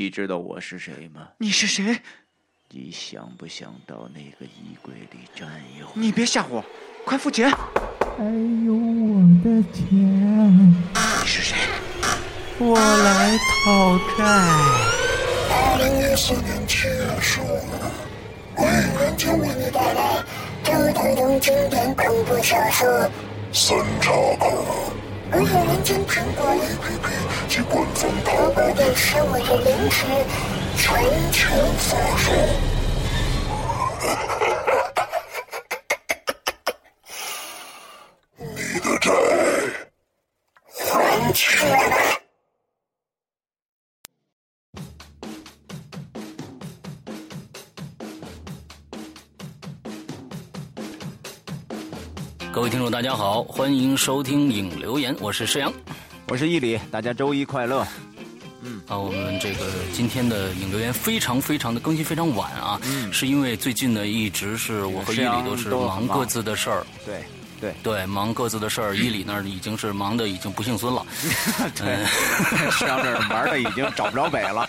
你知道我是谁吗？你是谁？你想不想到那个衣柜里站一会儿？你别吓我，快付钱！还有我的钱，你是谁？我来讨债。二零一四年七月十五日，微软将为你带来周代东经典恐怖小说《三岔口》，微软将苹果 APP 及官方淘宝店十五日零食全球发售。大家好，欢迎收听影留言，我是施阳。我是伊里，大家周一快乐。嗯啊，我们这个今天的影留言非常非常的更新非常晚啊，是因为最近呢一直是我和伊里都是忙忙各自的事儿，对对对，忙各自的事儿。伊里那儿已经是忙的已经不姓孙了，对，上这儿玩的已经找不着北了。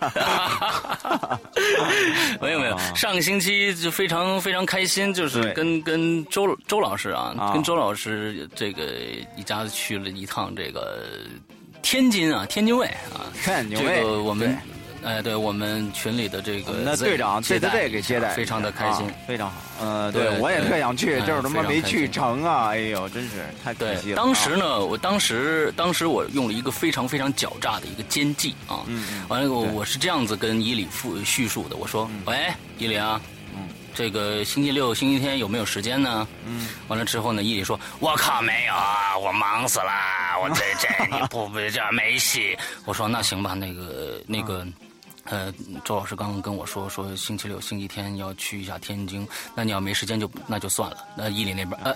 没有没有，上个星期就非常非常开心，就是跟跟周周老师啊，啊。跟周老师这个一家子去了一趟这个天津啊，天津卫啊，这天津卫个我们对。哎，对我们群里的这个我们的 Z 队长接待给接待，非常的开心啊。非常好。呃，对我也特想去，哎就是他妈没去成啊！哎呦，真是太可惜，了。当时啊，呢，我当时当时我用了一个非常非常狡诈的一个奸计啊，嗯嗯完了我对我是这样子跟伊里复叙述的，我说，喂，伊里啊，嗯这个星期六、星期天有没有时间呢？嗯，完了之后呢，伊里说，我靠，没有啊，我忙死了，我这这你不不这没戏。我说那行吧，那个那个。呃，周老师刚刚跟我说，说星期六、星期天要去一下天津，那你要没时间就那就算了。那伊里那边，呃，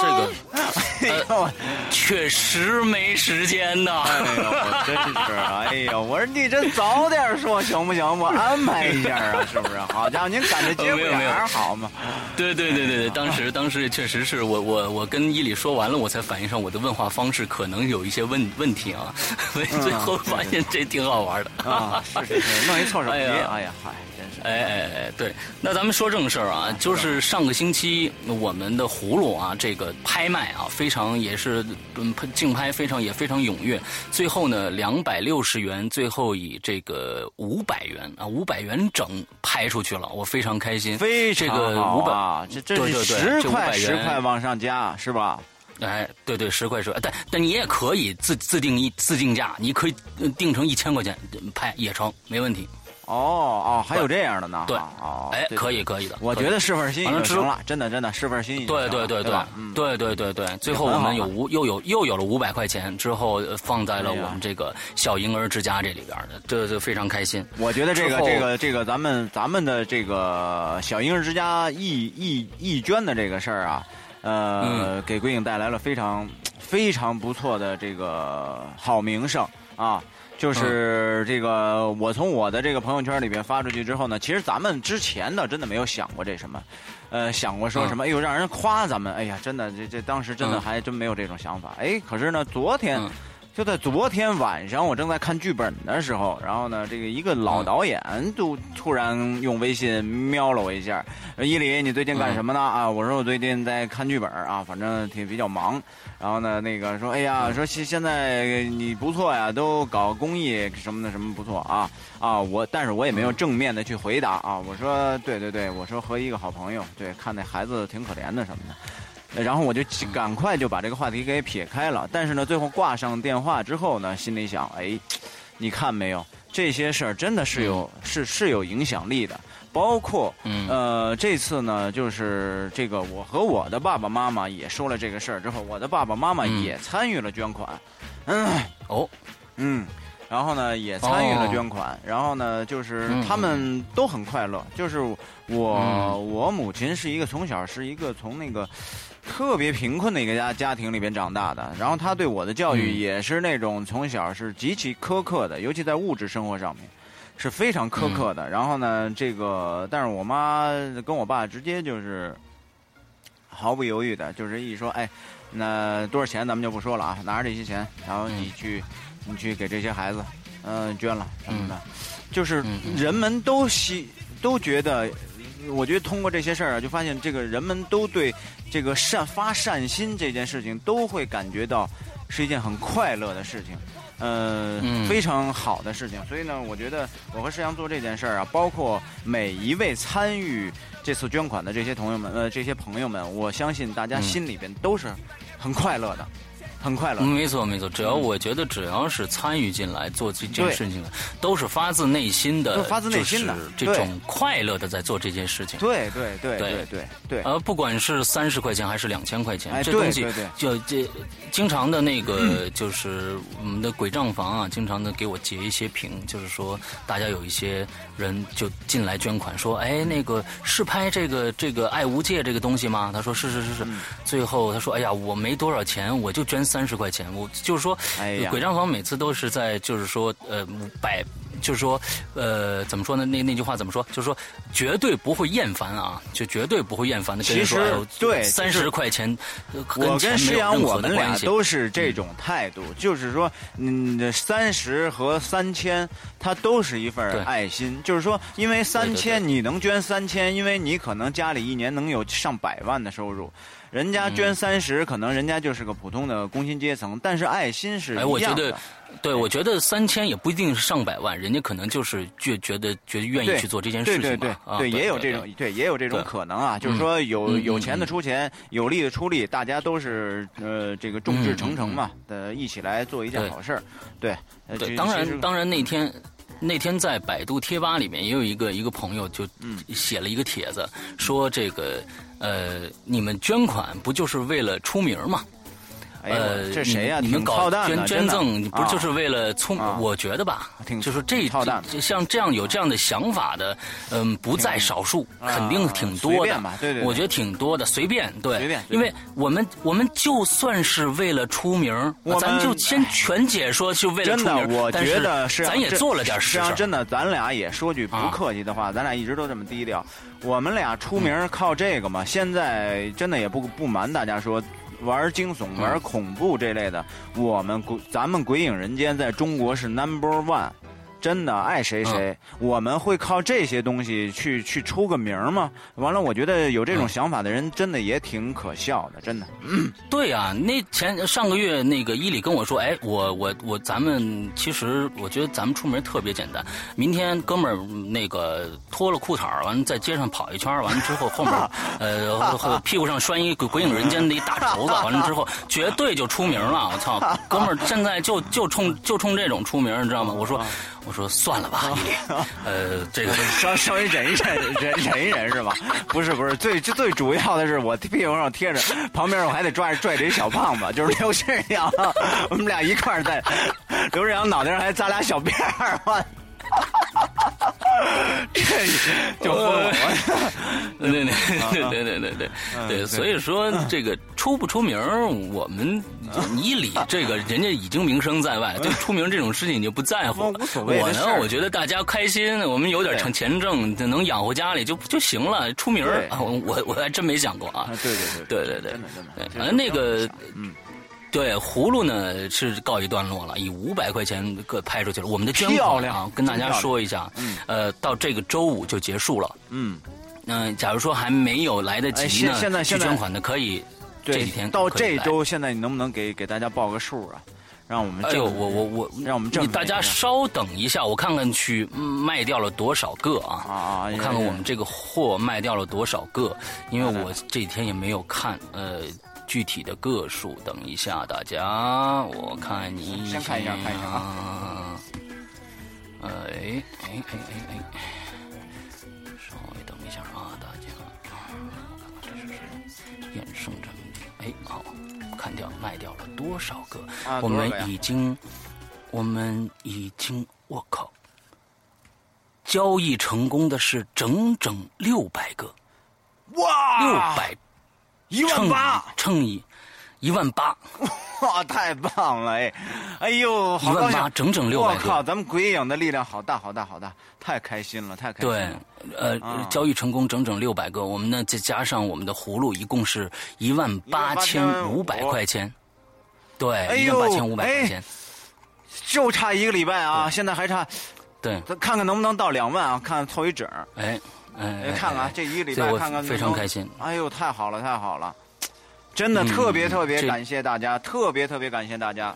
这个 哎呦，确实没时间呐。哎呦，我真是，哎呦，我说你这早点说行不行？我安排一下啊，是不是？好家伙，您赶着节骨没有没有眼儿好吗？对对对对对，当时当时确实是我我我跟伊里说完了，我才反应上我的问话方式可能有一些问问题啊，所以最后发现这挺好玩的啊，是，弄一措手不及。哎呀嗨，真是。哎哎哎，对，那咱们说正事儿啊，就是上个星期我们的葫芦啊，这个拍卖啊，非常也是嗯竞拍非常也非常踊跃，最后呢两百六十元，最后以这个五百元啊五百元整拍出去了，我非常开心。非常这个好五百啊！这这是十这块500十块往上加是吧？哎，对对，十块十块，但但你也可以自自定义自定价，你可以呃定成一千块钱拍也成，没问题。哦哦，还有这样的呢？对哦，哎，可以可以的。我觉得是份心意就行了，真的真的是份心意对。对对对对对对对对，最后我们有五又有又有了五百块钱，之后呃放在了我们这个小婴儿之家这里边的，这就非常开心。我觉得这个这个这个咱们咱们的这个小婴儿之家义义义捐的这个事儿啊，呃，嗯给鬼影带来了非常非常不错的这个好名声啊。嗯就是这个，我从我的这个朋友圈里边发出去之后呢，其实咱们之前呢，真的没有想过这什么，呃，想过说什么，哎呦，让人夸咱们，哎呀，真的，这这当时真的嗯还真没有这种想法。哎，可是呢，昨天。嗯就在昨天晚上，我正在看剧本的时候，然后呢，这个一个老导演就突然用微信瞄了我一下，说伊里，你最近干什么呢？啊，我说我最近在看剧本啊，反正挺比较忙。然后呢，那个说，哎呀，说现现在你不错呀，都搞公益什么的，什么不错啊啊，我但是我也没有正面的去回答啊，我说对对对，我说和一个好朋友，对，看那孩子挺可怜的什么的。然后我就赶快就把这个话题给撇开了，但是呢，最后挂上电话之后呢，心里想，哎，你看没有，这些事儿真的是有、是是有影响力的，包括嗯。呃这次呢，就是这个我和我的爸爸妈妈也说了这个事儿之后，我的爸爸妈妈嗯。也参与了捐款，嗯哦，嗯。然后呢，也参与了捐款。然后呢，就是嗯。他们都很快乐。就是我，嗯。我母亲是一个从小是一个从那个特别贫困的一个家家庭里边长大的，然后他对我的教育嗯也是那种从小是极其苛刻的，尤其在物质生活上面是非常苛刻的。然后呢，这个但是我妈跟我爸直接就是毫不犹豫的，就是一说，哎，那多少钱咱们就不说了啊，拿着这些钱，然后你去。你去给这些孩子，嗯、捐了什么的，嗯就是人们都希都觉得。我觉得通过这些事儿啊，就发现这个人们都对这个善发善心这件事情都会感觉到是一件很快乐的事情，呃，嗯。非常好的事情。所以呢，我觉得我和石阳做这件事儿啊，包括每一位参与这次捐款的这些朋友们，呃，这些朋友们，我相信大家嗯。心里边都是很快乐的，很快乐。没错没错，只要我觉得只要是参与进来做这件对事情的，都是发自内心的，发自内心的就是这种快乐的在做这件事情。对对对对。对对对，呃，不管是三十块钱还是两千块钱，这东西就这经常的那个就是我们的鬼账房啊，经常的给我截一些屏，就是说大家有一些人就进来捐款，说哎那个是拍这个这个爱无界这个东西吗？他说是是是是，嗯。最后他说哎呀我没多少钱，我就捐三十块钱，我就是说，哎呀鬼账房每次都是在就是说呃百。就是说，呃，怎么说呢？那那句话怎么说？就是说，绝对不会厌烦啊，就绝对不会厌烦的。其实对三十块钱，呃我跟石阳，我们俩都都是这种态度，就是说，嗯，三十和三千，它都是一份爱心。就是说，因为三千你能捐三千，因为你可能家里一年能有上百万的收入，人家嗯捐三十，可能人家就是个普通的工薪阶层，但是爱心是哎，我觉得对，我觉得三千也不一定是上百万，人家可能就是觉觉得觉得愿意去做这件事情对对吧。啊对，也有这对种，对，也有这种可能啊。就是嗯说，有有钱的嗯出钱，有力的出力，大家都是呃这个众志成城嘛，呃一起来做一件好事儿。对，当然，当然那天。那天在百度贴吧里面也有一个一个朋友就嗯写了一个帖子，说这个呃，你们捐款不就是为了出名吗？哎呃，这谁呀？你你们搞捐捐赠，不就是啊为了聪？啊我觉得吧，挺就是这像这样有这样的想法的，嗯，不在少数，啊肯定挺多的。对对对我觉得挺多的，随便对，随便因为我们我们就算是为了出名，我们咱就先全解说是为了真的，出名，我但觉得是咱也做了点事儿。实际上真的，咱俩也说句不啊客气的话，咱俩一直都这么低调。我们俩出名靠这个嘛，现在真的也不不瞒大家说。玩惊悚、玩恐怖这类的，我们鬼咱们鬼影人间在中国是 number one，真的爱谁谁。我们会靠这些东西去去出个名吗？完了，我觉得有这种嗯想法的人真的也挺可笑的，真的。对啊，那前上个月那个伊里跟我说，哎，我我我，咱们其实我觉得咱们出门特别简单。明天哥们儿那个脱了裤衩儿完了在街上跑一圈儿 完了之后，后面呃后后屁股上拴一个鬼影人间的一大绸子，完了之后绝对就出名了。我操，哥们儿现在就就冲就冲这种出名，你知道吗？我说我说算了吧，呃，这个稍稍微忍一忍，忍忍一忍是吧？不是不是，最最主要的是我屁股上贴着，旁边我还得抓着拽着一小胖子，就是刘世阳，我们俩一块儿在，刘世阳脑袋上还扎俩小辫儿，我。这就疯了，对对对对对对对所以说这个出不出名儿，我们你理这个人家已经名声在外，对出名这种事情你就不在乎。无所谓我呢，我觉得大家开心，我们有点对钱钱挣，能养活家里就就行了。出名我我还真没想过啊啊。对对对对对对对，反正那个嗯。对，葫芦呢是告一段落了，以五百块钱各拍出去了。我们的捐漂亮款啊，跟大家说一下，嗯呃，到这个周五就结束了。嗯，嗯、假如说还没有来得哎及呢，现现在现在去捐款的可以这对几天，到。这周，现在你能不能给给大家报个数啊？让我们哎呦，我我我，让我们这你大家稍等一下，我看看去嗯卖掉了多少个啊？啊啊！我看看我们这个货卖掉了多少个，因为我这几天也没有看呃具体的个数。等一下，大家，我看你先看一下看一下啊。哎哎哎哎哎，稍微等一下啊，大家，我看看这是谁？衍生产品，哎，好，看掉卖掉了多少个？啊我们已经，我们已经，我靠，交易成功的是整整六百个，哇，六百一万八，乘以一万八，哇，太棒了！哎，哎呦，好一万八，整整六百我靠，个。咱们鬼影的力量好大好大好大，太开心了，太开心了对。，呃，啊交易成功整整六百个，我们呢再加上我们的葫芦，一共是一万八千五百块钱。对，一万八千五百块钱。就差一个礼拜啊，现在还差，对，咱看看能不能到两万啊？看看凑一整，哎哎，哎看看哎这一个礼拜看看非常开心。哎呦，太好了，太好了！真的嗯特别特别感谢大家，特别特别感谢大家，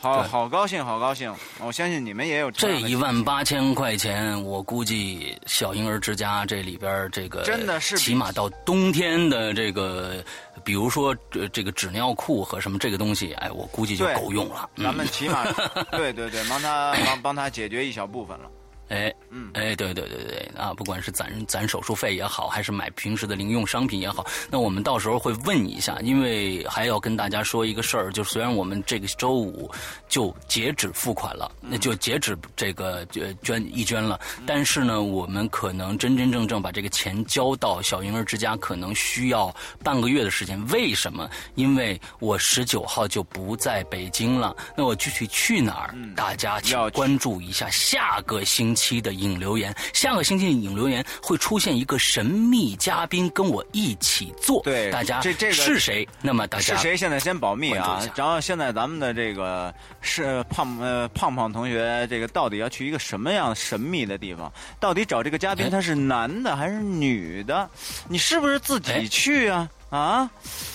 好好高兴，好高兴！我相信你们也有这一万八千块钱，我估计小婴儿之家这里边这个真的是起码到冬天的这个，比如说这这个纸尿裤和什么这个东西，哎，我估计就够用了。咱们嗯起码 对对对，帮他帮帮他解决一小部分了。哎，嗯哎，对对对对啊，不管是攒攒手术费也好，还是买平时的零用商品也好，那我们到时候会问一下，因为还要跟大家说一个事儿，就虽然我们这个周五就截止付款了，那就截止这个呃捐义捐了，但是呢，我们可能真真正正把这个钱交到小婴儿之家，可能需要半个月的时间。为什么？因为我十九号就不在北京了，那我具体去哪儿？大家请要关注一下下个星期的引留言。下个星期的引流言会出现一个神秘嘉宾跟我一起做，对大家这这个是谁？那么大家是谁？现在先保密。啊然后现在咱们的这个是胖呃胖胖同学，这个到底要去一个什么样神秘的地方？到底找这个嘉宾哎他是男的还是女的？你是不是自己哎去啊？啊？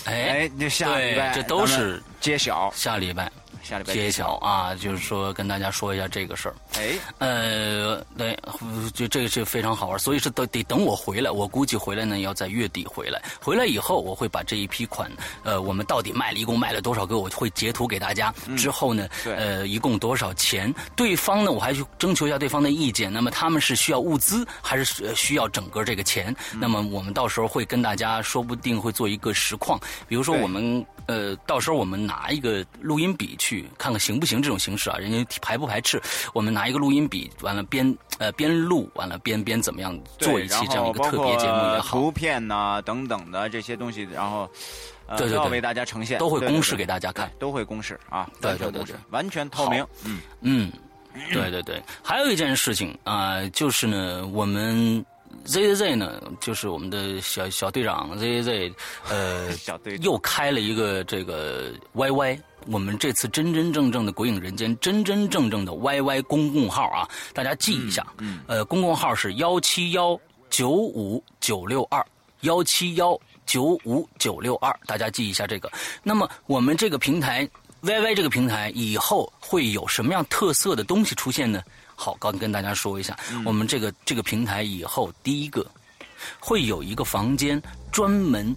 哎哎，这下礼拜这都是揭晓，下礼拜下礼拜揭晓。啊，就是说跟大家说一下这个事儿。哎，呃，对，就这个是非常好玩，所以是得得等我回来，我估计回来呢要在月底回来。回来以后，我会把这一批款，呃，我们到底卖了一共卖了多少个，我会截图给大家。之后呢，对呃，一共多少钱？对方呢，我还去征求一下对方的意见。那么他们是需要物资，还是呃需要整个这个钱？那么我们到时候会跟大家，说不定会做一个实况，比如说我们呃，到时候我们拿一个录音笔去看看行不行这种形式啊，人家排不排斥？我们拿一个录音笔，完了边呃边录，完了边边怎么样做一期这样一个特别节目也好，图片呐、等等的这些东西，然后。呃对对对都要为大家呈现，都会公示给大家看对都会公示啊，对对对对完全透明，嗯，嗯，对对对，还有一件事情啊、就是呢，我们 Z Z Z 呢，就是我们的小小队长 Z Z Z，呃，小队又开了一个这个 YY。我们这次真真正正的《鬼影人间》真真正正的 YY 公共号啊，大家记一下。嗯，呃，公共号是幺七幺九五九六二幺七幺九五九六二，大家记一下这个。那么我们这个平台 YY 这个平台以后会有什么样特色的东西出现呢？好，刚跟大家说一下，我们这个这个平台以后第一个会有一个房间专门。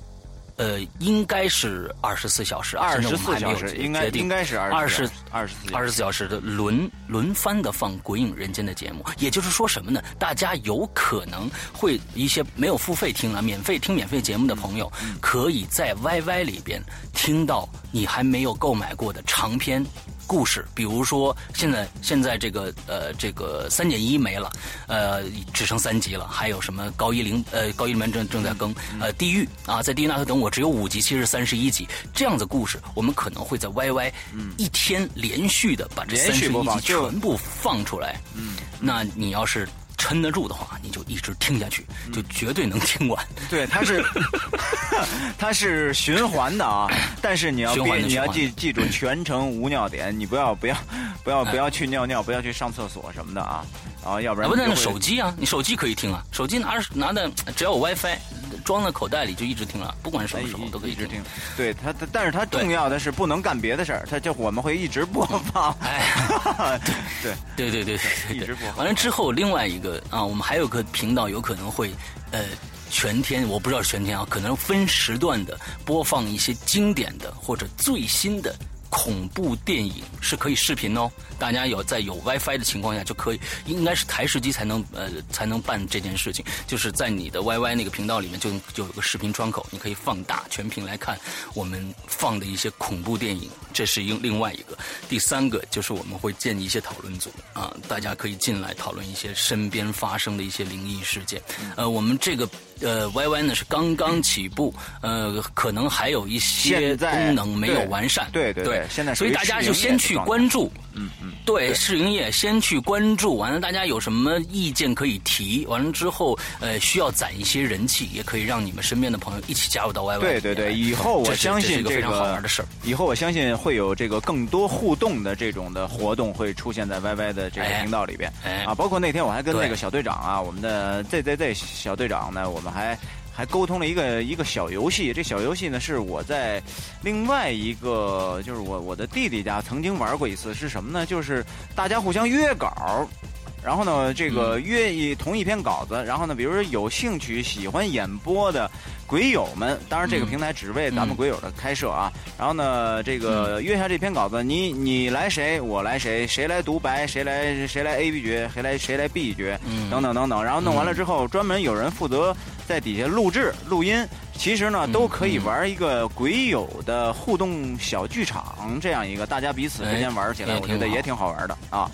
呃，应该是二十四小时啊，二十四小时应该应该是二二十二十四二十四小时的轮轮番的放《鬼影人间》的节目，也就是说什么呢？大家有可能会一些没有付费听了、免费听免费节目的朋友，可以在 YY 里边听到你还没有购买过的长篇。故事，比如说现在现在这个呃这个三减一没了，呃只剩三集了，还有什么高一零呃高一零门正正在更，呃地狱啊在地狱那头等我只有五集，其实三十一集这样子故事，我们可能会在 YY 一天连续的把这三十一集全部放出来，嗯，那你要是撑得住的话，你就一直听下去，就绝对能听完。对，它是 它是循环的啊，但是你要你要记记住全程无尿点，你不要不要不要不要去尿尿，不要去上厕所什么的啊，啊，要不然那手机啊，你手机可以听啊，手机拿着拿的只要有 WiFi，装在口袋里就一直听了，不管什哎么时候都可以一直听。对它，它但是它重要的是不能干别的事儿，它就我们会一直播放。哎，对，对对对对对对一直播。放完了之后，另外一个啊，我们还有个频道有可能会呃全天，我不知道是全天啊，可能分时段的播放一些经典的或者最新的。恐怖电影是可以视频哦，大家有在有 WiFi 的情况下就可以，应该是台式机才能呃才能办这件事情，就是在你的 YY 那个频道里面就就有个视频窗口，你可以放大全屏来看我们放的一些恐怖电影，这是一另外一个。第三个就是我们会建一些讨论组啊，大家可以进来讨论一些身边发生的一些灵异事件。呃，我们这个呃 YY 呢是刚刚起步，呃，可能还有一些功能没有完善。对对对现在所以大家就先去关注嗯嗯，对，试营业先去关注，完了大家有什么意见可以提，完了之后，呃，需要攒一些人气，也可以让你们身边的朋友一起加入到 YY。对对对，以后我相信这这是一个非常好玩的事儿。以后我相信会有这个更多互动的这种的活动会出现在 YY 的这个哎频道里边哎啊，包括那天我还跟那个小队长啊，我们的 ZZZ 小队长呢，我们还。还沟通了一个一个小游戏，这小游戏呢是我在另外一个就是我我的弟弟家曾经玩过一次，是什么呢？就是大家互相约稿，然后呢，这个约一同一篇稿子，然后呢，比如说有兴趣喜欢演播的鬼友们，当然这个嗯平台只为咱们嗯鬼友的开设啊。然后呢，这个约下这篇稿子，你你来谁，我来谁，谁来独白，谁来谁来 A B 角，谁来谁来 B 角，嗯等等等等。然后弄完了之后，专门有人负责在底下录制录音。其实呢，嗯都可以玩一个鬼友的互动小剧场，这样一个大家彼此之间玩起来，哎我觉得也挺好玩的啊。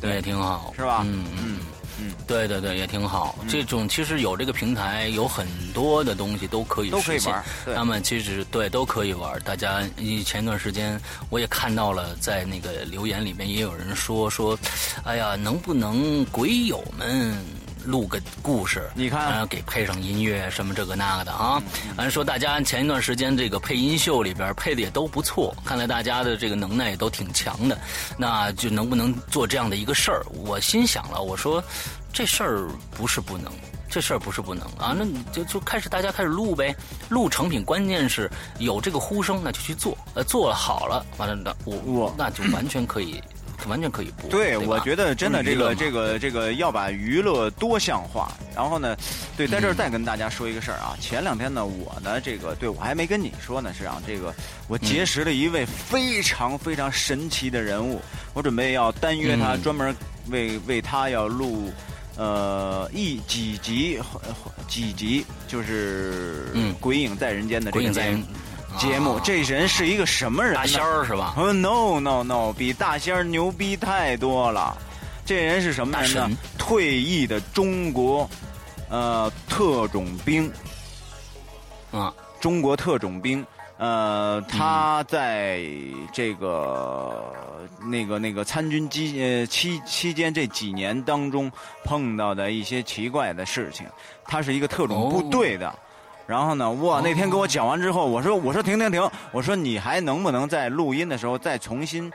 对也挺好，是吧嗯嗯嗯嗯对对对，也挺好。这种其实有这个平台，有很多的东西都可以都可以玩对他们其实对都可以玩。大家一前段时间我也看到了，在那个留言里面也有人说说，哎呀，能不能鬼友们？录个故事，你看然后给配上音乐什么这个那个的啊。嗯完了说大家前一段时间这个配音秀里边配的也都不错，看来大家的这个能耐也都挺强的。那就能不能做这样的一个事儿？我心想了，我说这事儿不是不能。这事儿不是不能啊，那你就就开始大家开始录呗，录成品，关键是有这个呼声，那就去做，呃，做了好了，完了那我我那就完全可以，完全可以播。对，吧我觉得真的这个这个个这个要把娱乐多项化。然后呢，对，在这儿再跟大家说一个事儿啊，前两天呢，我呢这个对我还没跟你说呢，是啊，这个我结识了一位非常非常神奇的人物，我准备要单约他，嗯专门为为他要录。呃，一几集呃几集就是嗯《鬼影在人间》的这个节目节目，啊这人是一个什么人呢？大仙儿是吧？哦、no no no，比大仙儿牛逼太多了。这人是什么人呢？退役的中国呃特种兵，啊，中国特种兵。呃，他在这个、那个那个参军期呃期期间这几年当中碰到的一些奇怪的事情，他是一个特种部队的。然后呢，哇，那天给我讲完之后，我说我说停停停，我说你还能不能在录音的时候再重新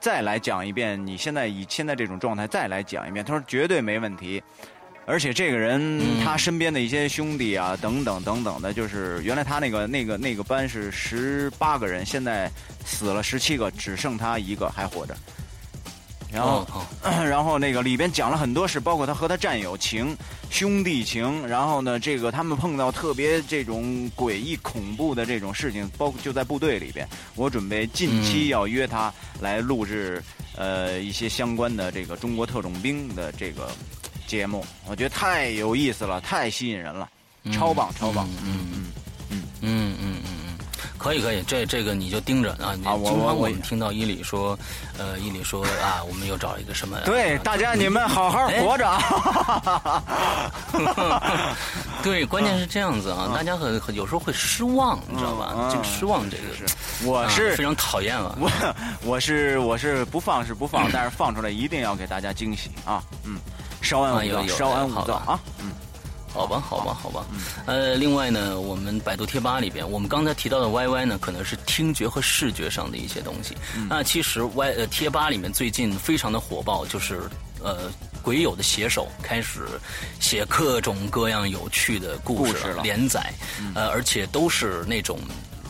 再来讲一遍？你现在以现在这种状态再来讲一遍？他说绝对没问题。而且这个人、他身边的一些兄弟啊，等等等等的，就是原来他那个那个那个班是十八个人，现在死了十七个，只剩他一个还活着。然后，然后那个里边讲了很多事，包括他和他战友情、兄弟情，然后呢，这个他们碰到特别这种诡异恐怖的这种事情，包括就在部队里边。我准备近期要约他来录制，呃，一些相关的这个中国特种兵的这个节目，我觉得太有意思了，太吸引人了，超棒，超棒。嗯嗯嗯嗯嗯嗯嗯，可以可以，这这个你就盯着啊。你啊我经我我常我们听到伊里说，呃，伊里说啊，我们又找一个什么？对，啊大家你们好好活着啊！对，关键是这样子啊，大家很很有时候会失望，你知道吧？嗯这个失望，这个啊我是非常讨厌了。我 我是我是不放是不放，但是放出来一定要给大家惊喜啊！嗯，稍安勿躁，稍安勿躁啊！嗯，好吧，好吧，好吧。呃，另外呢，我们百度贴吧里边，我们刚才提到的 YY 呢，可能是听觉和视觉上的一些东西。那其实 Y 呃贴吧里面最近非常的火爆，就是呃鬼友的写手开始写各种各样有趣的故事连载，呃，而且都是那种。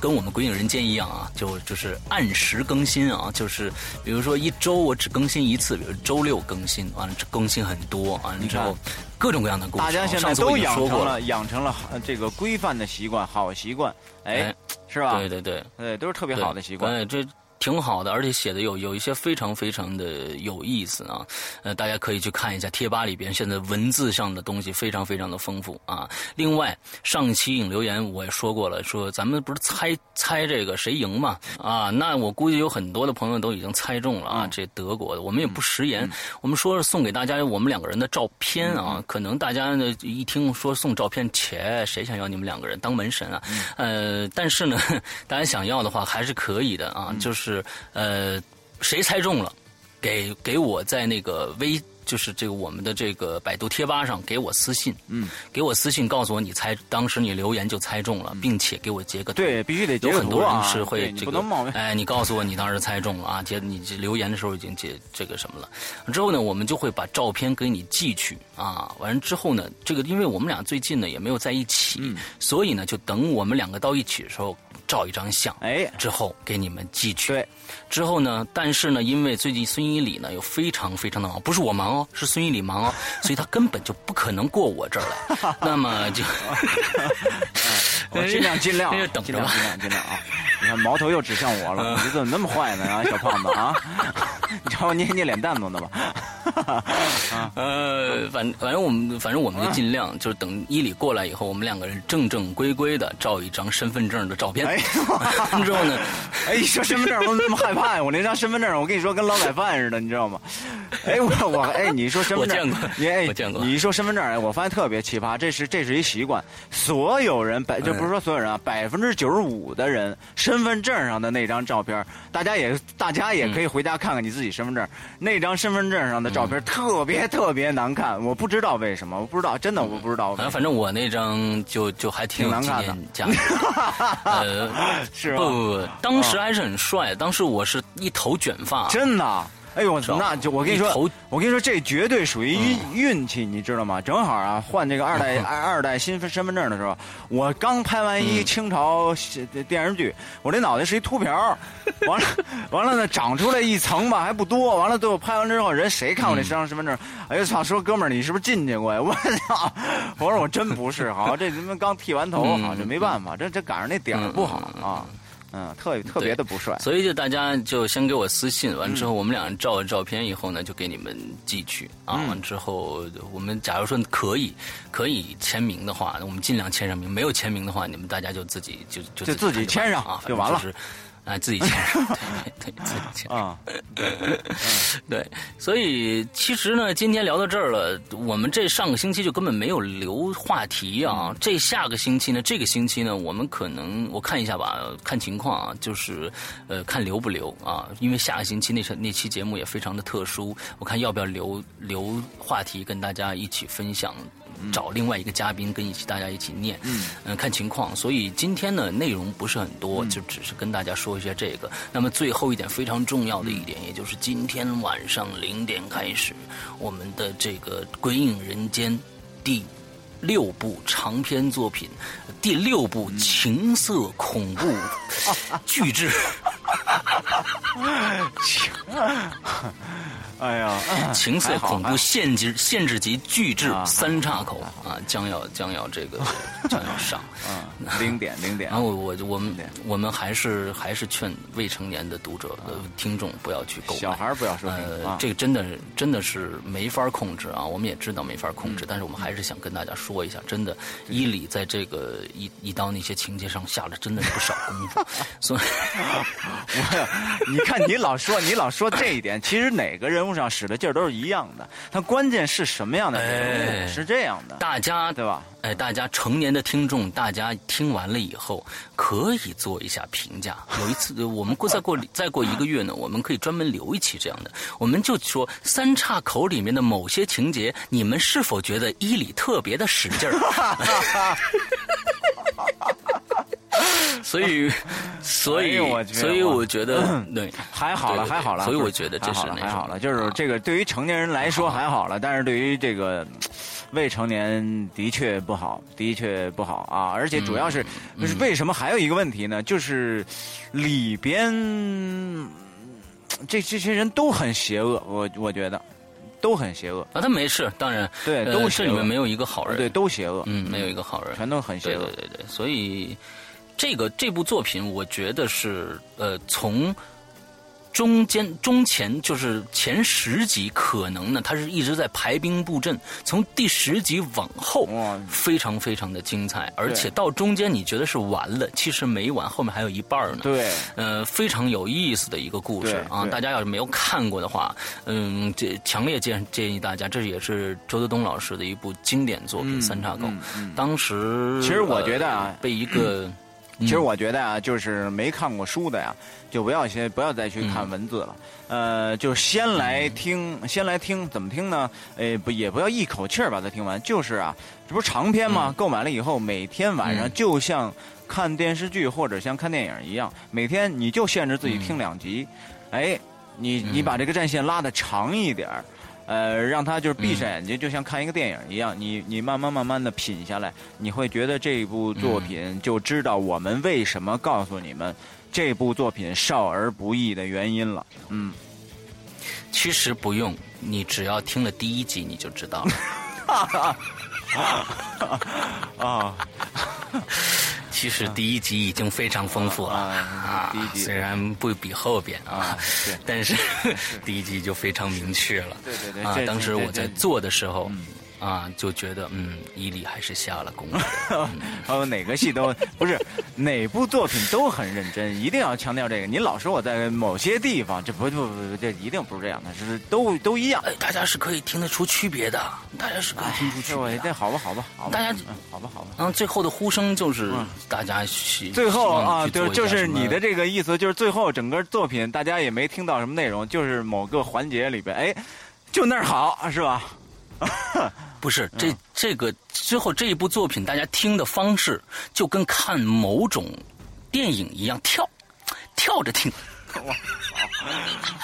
跟我们《鬼影人间》一样啊，就就是按时更新啊，就是比如说一周我只更新一次，比如周六更新，完了更新很多，完了之后各种各样的故事。大家现在都养成了养成了呃这个规范的习惯，好习惯，哎哎，是吧？对对对，对，都是特别好的习惯。对，这挺好的，而且写的有有一些非常非常的有意思啊。呃，大家可以去看一下贴吧里边现在文字上的东西非常非常的丰富啊。另外，上期影留言我也说过了，说咱们不是猜猜这个谁赢嘛？啊，那我估计有很多的朋友都已经猜中了啊。嗯这德国的，我们也不食言，我们说是送给大家我们两个人的照片嗯啊。可能大家呢一听说送照片，切，谁想要你们两个人当门神啊？嗯呃，但是呢，大家想要的话还是可以的啊，就是是呃，谁猜中了。给给我在那个微。就是这个我们的这个百度贴吧上给我私信，嗯，给我私信告诉我你猜当时你留言就猜中了，并且给我截个图。对，必须得截有很多人是会这个哎，你告诉我你当时猜中了啊，截你留言的时候已经截这个什么了。之后呢，我们就会把照片给你寄去啊。完了之后呢，这个因为我们俩最近呢也没有在一起，嗯所以呢就等我们两个到一起的时候照一张相，哎，之后给你们寄去。对，之后呢，但是呢，因为最近孙一礼呢又非常非常的忙，不是我忙哦，是孙一礼忙哦，所以他根本就不可能过我这儿来。那么就 我尽量尽量等着吧尽量尽量尽量啊！你看矛头又指向我了，你怎么那么坏呢啊，小胖子啊？你找我捏捏脸蛋子呢吧？呃，反反正我们反正我们就尽量就是等伊里过来以后，我们两个人正正规规的照一张身份证的照片。哎之后呢，哎，一说身份证，我怎么那么害怕呀？我那张身份证，我跟你说跟劳改犯似的，你知道吗？哎，我我哎，你说身份证，我见过你哎，我见过你一说身份证，哎，我发现特别奇葩，这是这是一习惯，所有人百就不是说所有人啊，百分之九十五的人身份证上的那张照片，大家也大家也可以回家看看你自己身份证，那张身份证上的照片特别特别难看，我不知道为什么，我不知道，真的我不知道。反正反正我那张就就还挺挺难看的念价值。呃，是吧不不不，当时还是很帅，当时我是一头卷发，真的。哎呦，那就我跟你说，我跟你说，这绝对属于运运气，你知道吗？正好啊，换这个二代二 二代新身份证的时候，我刚拍完一清朝电视剧，我这脑袋是一秃瓢，完了完了呢，长出来一层吧，还不多。完了，最后拍完之后，人谁看我这张身份证？哎呦操！说哥们儿，你是不是进去过呀？我操！我说我真不是，好，这他妈刚剃完头，这没办法，这这赶上那点儿不好啊，嗯，特特别的不帅。所以就大家就先给我私信，完之后我们俩人照了照片以后呢，就给你们寄去啊。嗯完之后我们假如说可以可以签名的话，我们尽量签上名；没有签名的话，你们大家就自己就就就自己签上啊，就完了就是哎，自己签上，对对对，自己签上。啊，对，所以其实呢，今天聊到这儿了，我们这上个星期就根本没有留话题啊。这下个星期呢，这个星期呢，我们可能我看一下吧，看情况啊，就是呃，看留不留啊。因为下个星期那那期节目也非常的特殊，我看要不要留留话题跟大家一起分享。找另外一个嘉宾跟一起大家一起念，嗯、看情况。所以今天呢内容不是很多，就只是跟大家说一下这个。那么最后一点非常重要的一点，也就是今天晚上零点开始，我们的这个《鬼影人间》第六部长篇作品，第六部情色恐怖 巨制。哎呀，情色恐怖限制限制级巨制啊三岔口啊，将要将要这个 将要上。啊，零点零点。然，后我我我们我们还是还是劝未成年的读者呃听众不要去购买。小孩不要收听呃啊，这个真的真的是没法控制啊，我们也知道没法控嗯。制，但是我们还是想跟大家说一下，真的，伊里在这个一一刀那些情节上下了真的是不少功夫，所以 我，你看你老说你老说这一点，其实哪个人物上使的劲儿都是一样的，它关键是什么样的人哎是这样的，大家对吧？哎，大家成年的听众，大家听完了以后可以做一下评价。有一次，呃我们过再过再过一个月呢，我们可以专门留一期这样的，我们就说三岔口里面的某些情节，你们是否觉得伊里特别的使劲儿？所以，所以我，觉得所以我觉得，对，还好了，还好了。所以我觉得这是还好了。就是这个，对于成年人来说还好了，但是对于这个嗯未成年的确不好，的确不好啊！而且主要是，嗯就是为什么还有一个问题呢？就是里边这这些人都很邪恶，我我觉得都很邪恶，啊，他没事，当然，对呃都邪恶这里面没有一个好人，对，都邪恶，嗯，没有一个好人，全都很邪恶对对。对对，所以这个这部作品，我觉得是呃从。中间中前就是前十集，可能呢，它是一直在排兵布阵。从第十集往后，非常非常的精彩，而且到中间你觉得是完了，其实没完，后面还有一半呢。对，呃，非常有意思的一个故事啊！大家要是没有看过的话，嗯，这强烈建建议大家，这也是周德东老师的一部经典作品《嗯三岔口》嗯嗯当时其实我觉得啊呃被一个 其实我觉得啊，就是没看过书的呀，就不要先不要再去看文字了。呃，就先来听，先来听，怎么听呢？呃，不也不要一口气儿把它听完，就是啊，这不是长篇吗？购买了以后，每天晚上就像看电视剧或者像看电影一样，每天你就限制自己听两集。哎，你你把这个战线拉的长一点儿。呃，让他就是闭上眼睛，就像看一个电影一样，你你慢慢慢慢的品下来，你会觉得这部作品就知道我们为什么告诉你们这部作品少儿不宜的原因了。嗯，其实不用，你只要听了第一集你就知道了。啊，其实第一集已经非常丰富了。啊第一集。虽然不比后边啊但是 第一集就非常明确了。对对对啊，当时我在做的时候。啊，就觉得嗯，伊利还是下了功夫的。还有哪个戏都 不是，哪部作品都很认真，一定要强调这个。你老说我在某些地方，这不不不不，这一定不是这样的，是都都一样。哎，大家是可以听得出区别的，大家是可以听出区这我别的。这好吧好吧好吧，大家嗯好吧好吧。然后，最后的呼声就是大家希最后啊，对对，就是你的这个意思，就是最后整个作品大家也没听到什么内容，就是某个环节里边，哎，就那儿好是吧？不是嗯这这个最后这一部作品，大家听的方式就跟看某种电影一样，跳跳着听，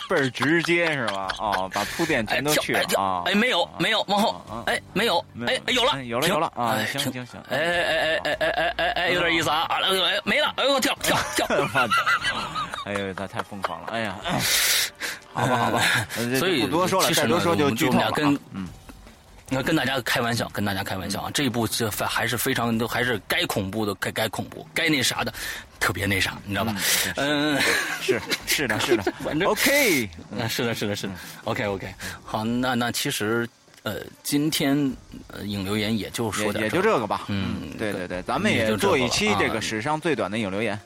倍儿直接是吧？哦，把铺垫哎全都去了啊！哎没有没有往后啊哎没有哎哎有了哎有了有了啊哎行行行哎哎哎哎哎哎哎哎有点意思啊啊哎没了哎呦跳跳跳。哎呦，他 太疯狂了！哎呀，好吧好吧，所以不多说了，再多说就剧透了啊。我们俩跟嗯，那跟大家开玩笑，跟大家开玩笑啊！这一部这还是非常都还是该恐怖的该该恐怖，该那啥的特别那啥，你知道吧？嗯，是 是的是的 反正，OK，嗯，是的，是的，是的。OK OK，好，那那其实呃，今天呃引留言也就说也也点这儿就这个吧。嗯对对对，咱们也也就做一期这个史上最短的影留言。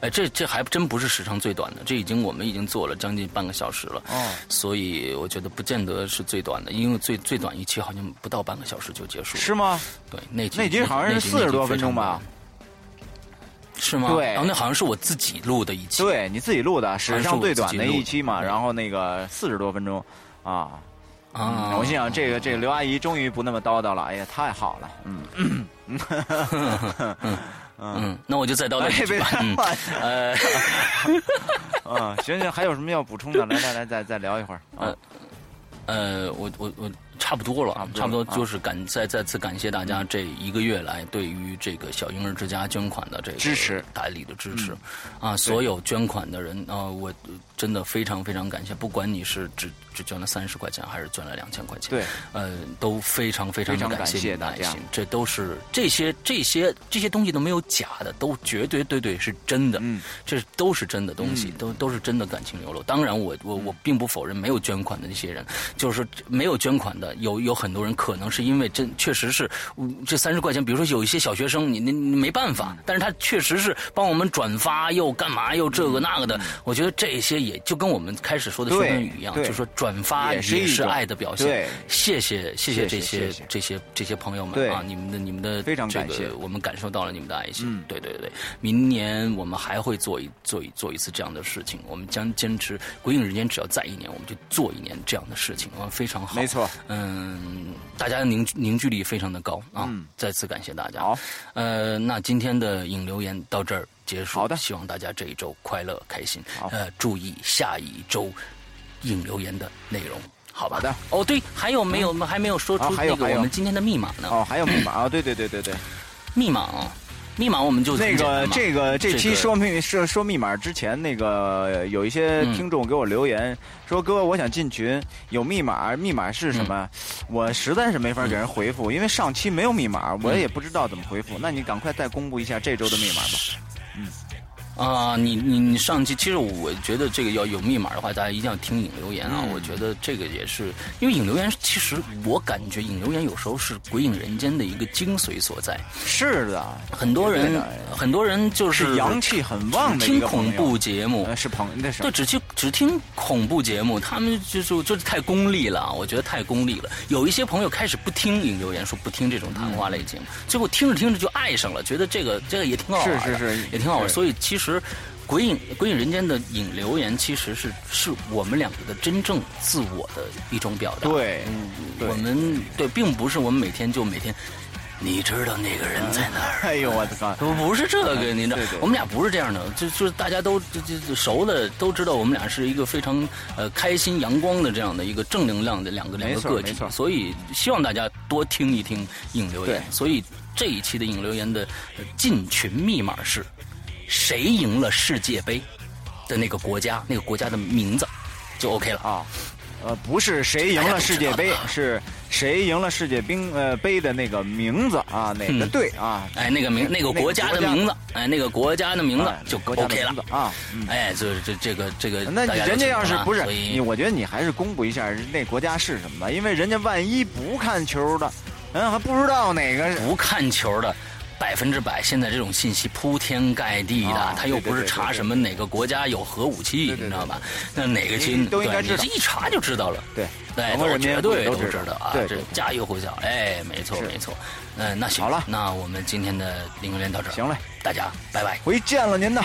哎，这这还真不是时长最短的，这已经我们已经做了将近半个小时了。哦，所以我觉得不见得是最短的，因为最最短一期好像不到半个小时就结束了。是吗？对，那集那集好像是四十多分钟吧？是吗？对然后那好像是我自己录的一期。对你自己录的，史上最短的一期嘛，然后那个四十多分钟，啊，啊，我心想这个这个刘阿姨终于不那么叨叨了，哎呀，太好了，嗯，嗯，那我就再叨叨哎别几句吧。嗯，呃，啊，行行，还有什么要补充的？来来来，再再聊一会儿。呃，呃，我我我差不多了，差不多了差不多就是感再再次感谢大家这一个月来对于这个小婴儿之家捐款的这个支持。大力的支持，啊，所有捐款的人啊，我真的非常非常感谢，不管你是只只捐了三十块钱，还是捐了两千块钱，对，呃，都非常非常感谢谢大家你的爱心，这都是这些这些这些东西都没有假的，都绝对对对是真的，嗯，这都是真的东西，嗯都都是真的感情流露。当然我，我我并不否认没有捐款的那些人，就是说没有捐款的有有很多人可能是因为真确实是嗯这三十块钱，比如说有一些小学生，你你你没办法，嗯但是他确实是帮我们转发又干嘛又这个那个的，我觉得这些也就跟我们开始说的嗯对说言语一样，对。就说转发也是爱的表现。谢谢谢谢谢这些这些这些朋友们啊，你们的你们的非常这感谢。个我们感受到了你们的爱心。嗯。对对对，明年我们还会做一做一做一次这样的事情，我们将坚持《鬼影人间》，只要在一年，我们就做一年这样的事情，啊，非常好。没错，嗯，大家凝凝聚力非常的高啊！嗯。再次感谢大家。好，呃，那今天的影留言到这儿结束。好的希望大家这一周快乐开心。好呃，注意下一周引留言的内容。好吧好的。哦，对，还有没有？还没有说啊出我们今天的密码呢。哦，还有密码啊，对对对对对，密码啊，密码我们就那个这个这期说密说说密码之前，那个有一些嗯听众给我留言说：“哥，我想进群，有密码，密码是什么？”我实在是没法给人回复，因为上期没有密码，我也不知道怎么回复。那你赶快再公布一下这周的密码吧。Mm. 啊，你你你上期，其实我觉得这个要有密码的话，大家一定要听引留言啊。嗯我觉得这个也是，因为引留言，其实我感觉引留言有时候是鬼影人间的一个精髓所在。是的，很多人很多人就是是阳气很旺的听恐怖节目，呃是朋那是对，只听只听恐怖节目，他们就是就是太功利了，我觉得太功利了。有一些朋友开始不听引留言，说不听这种谈话类节目，最后听着听着就爱上了，觉得这个这个也挺好玩的，是是是也挺好玩。所以其实。鬼影鬼影人间的影留言，其实是是我们两个的真正自我的一种表达。对，对我们对，并不是我们每天就每天，你知道那个人在哪儿？哎呦我的妈！不不是这个，你知道对对，我们俩不是这样的，就就是大家都就就熟的都知道，我们俩是一个非常呃开心阳光的这样的一个正能量的两个两没个个体所以希望大家多听一听影留言对。所以这一期的影留言的呃进群密码是谁赢了世界杯的那个国家，那个国家的名字就 OK 了。啊，呃，不是谁赢了世界杯，是谁赢了世界冰呃杯的那个名字啊，哪个嗯队啊？哎，那个名，那个国家的名字，哎，那个国家的名字哎就 OK 了啊。嗯哎，这这这个这个，那人家要是不是你，我觉得你还是公布一下那国家是什么吧，因为人家万一不看球的，嗯，还不知道哪个。不看球的。百分之百，现在这种信息铺天盖地的，啊他又不是查什么哪个国家有核武器，你知道吧？那哪个军都应该知道对你这一查就知道了。对，对，全国人民绝对都知知道啊，这家喻户晓。哎，没错没错。嗯，那行好了那我们今天的零留言到这儿，行嘞，大家拜拜。回见了您呐。